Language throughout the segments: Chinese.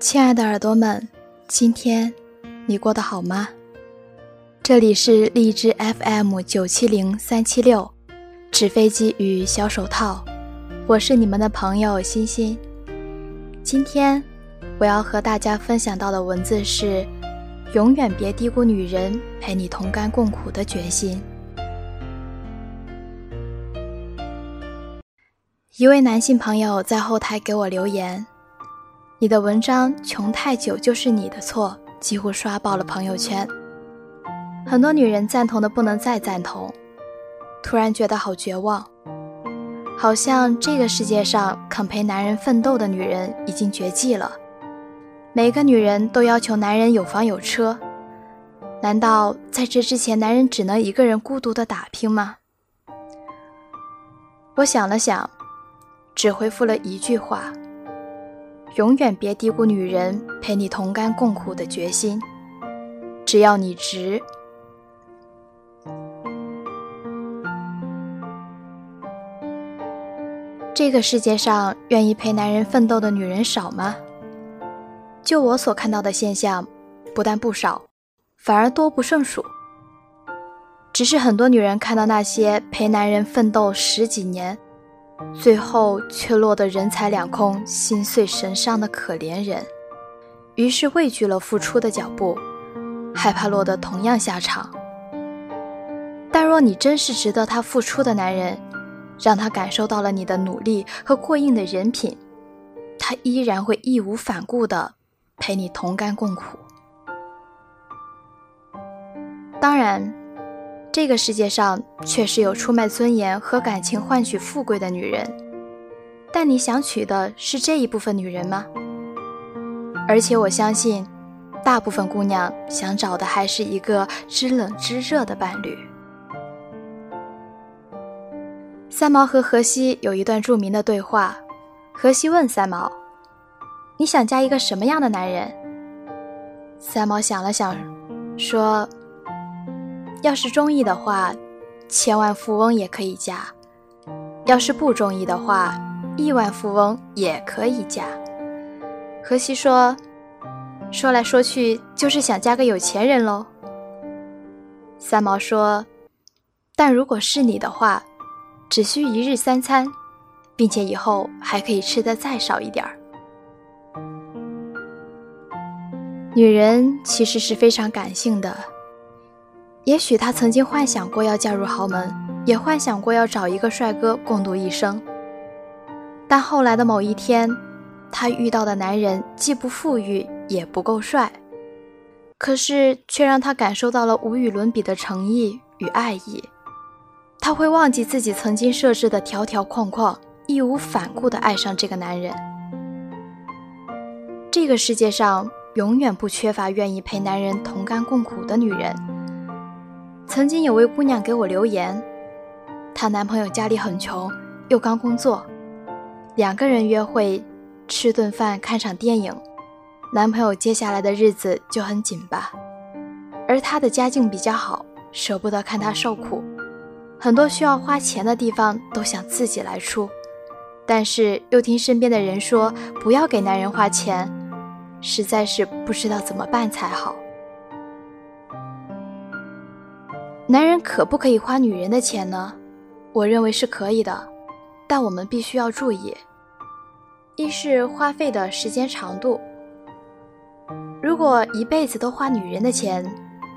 亲爱的耳朵们，今天你过得好吗？这里是荔枝 FM 九七零三七六，纸飞机与小手套，我是你们的朋友欣欣。今天我要和大家分享到的文字是：永远别低估女人陪你同甘共苦的决心。一位男性朋友在后台给我留言。你的文章穷太久就是你的错，几乎刷爆了朋友圈。很多女人赞同的不能再赞同，突然觉得好绝望，好像这个世界上肯陪男人奋斗的女人已经绝迹了。每个女人都要求男人有房有车，难道在这之前男人只能一个人孤独的打拼吗？我想了想，只回复了一句话。永远别低估女人陪你同甘共苦的决心，只要你值。这个世界上愿意陪男人奋斗的女人少吗？就我所看到的现象，不但不少，反而多不胜数。只是很多女人看到那些陪男人奋斗十几年。最后却落得人财两空、心碎神伤的可怜人，于是畏惧了付出的脚步，害怕落得同样下场。但若你真是值得他付出的男人，让他感受到了你的努力和过硬的人品，他依然会义无反顾地陪你同甘共苦。当然。这个世界上确实有出卖尊严和感情换取富贵的女人，但你想娶的是这一部分女人吗？而且我相信，大部分姑娘想找的还是一个知冷知热的伴侣。三毛和荷西有一段著名的对话，荷西问三毛：“你想嫁一个什么样的男人？”三毛想了想，说。要是中意的话，千万富翁也可以嫁；要是不中意的话，亿万富翁也可以嫁。荷西说：“说来说去，就是想嫁个有钱人喽。”三毛说：“但如果是你的话，只需一日三餐，并且以后还可以吃的再少一点儿。”女人其实是非常感性的。也许她曾经幻想过要嫁入豪门，也幻想过要找一个帅哥共度一生。但后来的某一天，她遇到的男人既不富裕，也不够帅，可是却让她感受到了无与伦比的诚意与爱意。她会忘记自己曾经设置的条条框框，义无反顾地爱上这个男人。这个世界上永远不缺乏愿意陪男人同甘共苦的女人。曾经有位姑娘给我留言，她男朋友家里很穷，又刚工作，两个人约会，吃顿饭，看场电影，男朋友接下来的日子就很紧巴，而她的家境比较好，舍不得看他受苦，很多需要花钱的地方都想自己来出，但是又听身边的人说不要给男人花钱，实在是不知道怎么办才好。男人可不可以花女人的钱呢？我认为是可以的，但我们必须要注意：一是花费的时间长度。如果一辈子都花女人的钱，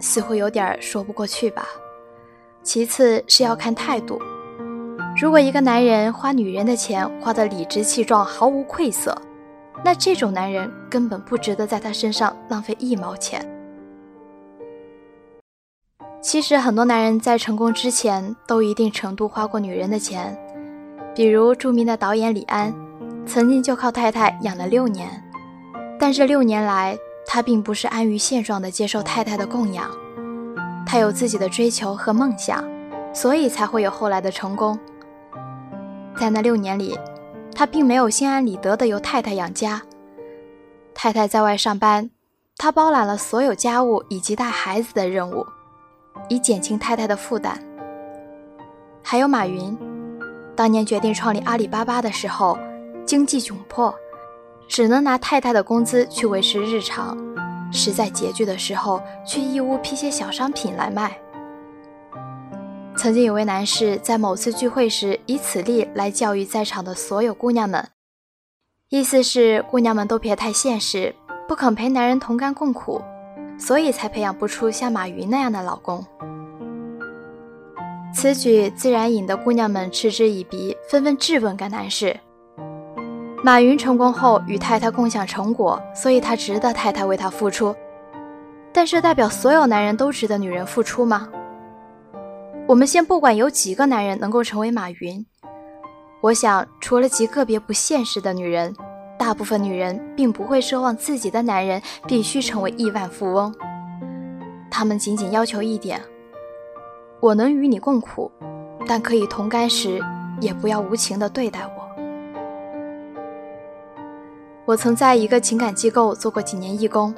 似乎有点说不过去吧。其次是要看态度。如果一个男人花女人的钱花得理直气壮、毫无愧色，那这种男人根本不值得在他身上浪费一毛钱。其实很多男人在成功之前都一定程度花过女人的钱，比如著名的导演李安，曾经就靠太太养了六年，但这六年来他并不是安于现状的接受太太的供养，他有自己的追求和梦想，所以才会有后来的成功。在那六年里，他并没有心安理得的由太太养家，太太在外上班，他包揽了所有家务以及带孩子的任务。以减轻太太的负担。还有马云，当年决定创立阿里巴巴的时候，经济窘迫，只能拿太太的工资去维持日常，实在拮据的时候去义乌批些小商品来卖。曾经有位男士在某次聚会时，以此例来教育在场的所有姑娘们，意思是姑娘们都别太现实，不肯陪男人同甘共苦，所以才培养不出像马云那样的老公。此举自然引得姑娘们嗤之以鼻，纷纷质问该男士：马云成功后与太太共享成果，所以他值得太太为他付出，但是代表所有男人都值得女人付出吗？我们先不管有几个男人能够成为马云，我想除了极个别不现实的女人，大部分女人并不会奢望自己的男人必须成为亿万富翁，她们仅仅要求一点：我能与你共苦，但可以同甘时，也不要无情地对待我。我曾在一个情感机构做过几年义工，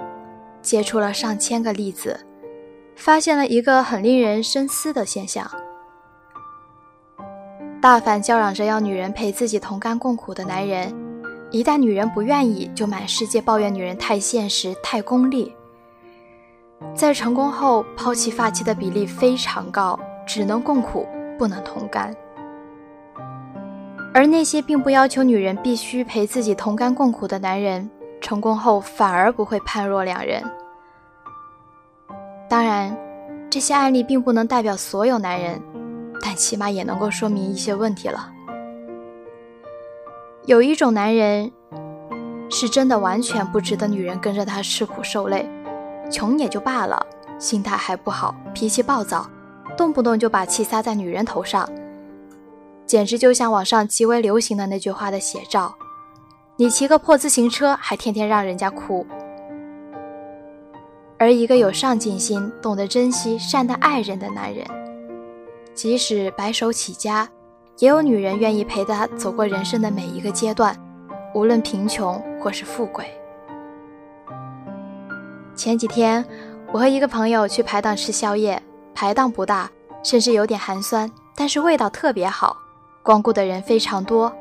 接触了上千个例子。发现了一个很令人深思的现象：大凡叫嚷着要女人陪自己同甘共苦的男人，一旦女人不愿意，就满世界抱怨女人太现实、太功利。在成功后抛弃发妻的比例非常高，只能共苦，不能同甘。而那些并不要求女人必须陪自己同甘共苦的男人，成功后反而不会判若两人。当然，这些案例并不能代表所有男人，但起码也能够说明一些问题了。有一种男人，是真的完全不值得女人跟着他吃苦受累，穷也就罢了，心态还不好，脾气暴躁，动不动就把气撒在女人头上，简直就像网上极为流行的那句话的写照：“你骑个破自行车，还天天让人家哭。”而一个有上进心、懂得珍惜、善待爱人的男人，即使白手起家，也有女人愿意陪他走过人生的每一个阶段，无论贫穷或是富贵。前几天，我和一个朋友去排档吃宵夜，排档不大，甚至有点寒酸，但是味道特别好，光顾的人非常多。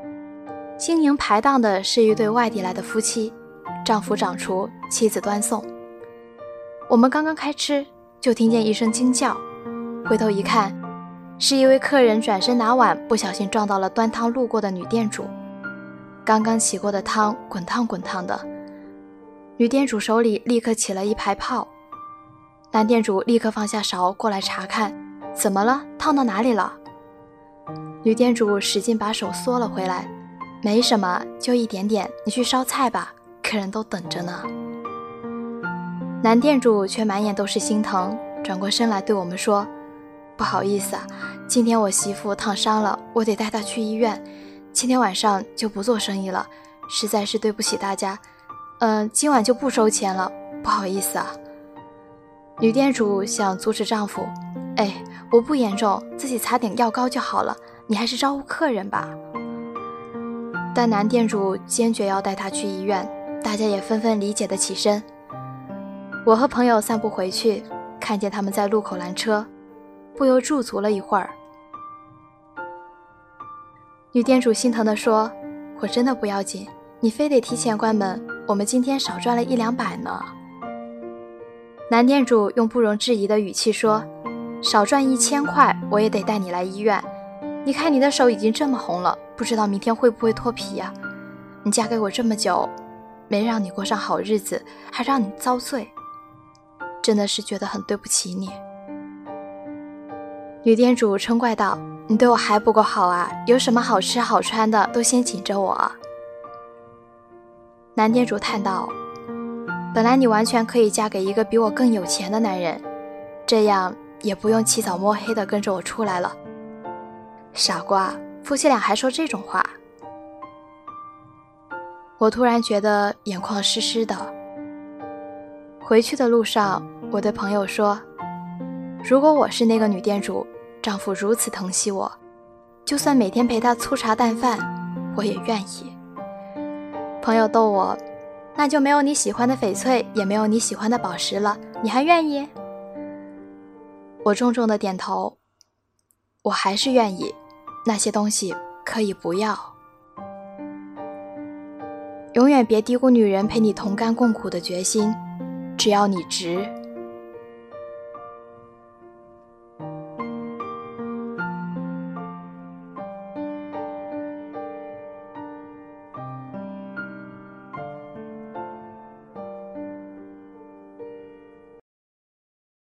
经营排档的是一对外地来的夫妻，丈夫掌厨，妻子端送。我们刚刚开吃，就听见一声惊叫，回头一看，是一位客人转身拿碗，不小心撞到了端汤路过的女店主。刚刚起过的汤滚烫滚烫的，女店主手里立刻起了一排泡。男店主立刻放下勺过来查看，怎么了？烫到哪里了？女店主使劲把手缩了回来，没什么，就一点点，你去烧菜吧，客人都等着呢。男店主却满眼都是心疼，转过身来对我们说：“不好意思啊，今天我媳妇烫伤了，我得带她去医院，今天晚上就不做生意了，实在是对不起大家。嗯，今晚就不收钱了，不好意思啊。”女店主想阻止丈夫：“哎，我不严重，自己擦点药膏就好了，你还是招呼客人吧。”但男店主坚决要带她去医院，大家也纷纷理解的起身。我和朋友散步回去，看见他们在路口拦车，不由驻足了一会儿。女店主心疼地说：“我真的不要紧，你非得提前关门，我们今天少赚了一两百呢。”男店主用不容置疑的语气说：“少赚一千块，我也得带你来医院。你看你的手已经这么红了，不知道明天会不会脱皮呀？你嫁给我这么久，没让你过上好日子，还让你遭罪。”真的是觉得很对不起你，女店主嗔怪道：“你对我还不够好啊？有什么好吃好穿的都先请着我。”男店主叹道：“本来你完全可以嫁给一个比我更有钱的男人，这样也不用起早摸黑的跟着我出来了。”傻瓜，夫妻俩还说这种话，我突然觉得眼眶湿湿的。回去的路上，我对朋友说：“如果我是那个女店主，丈夫如此疼惜我，就算每天陪他粗茶淡饭，我也愿意。”朋友逗我：“那就没有你喜欢的翡翠，也没有你喜欢的宝石了，你还愿意？”我重重的点头：“我还是愿意，那些东西可以不要。”永远别低估女人陪你同甘共苦的决心。只要你值。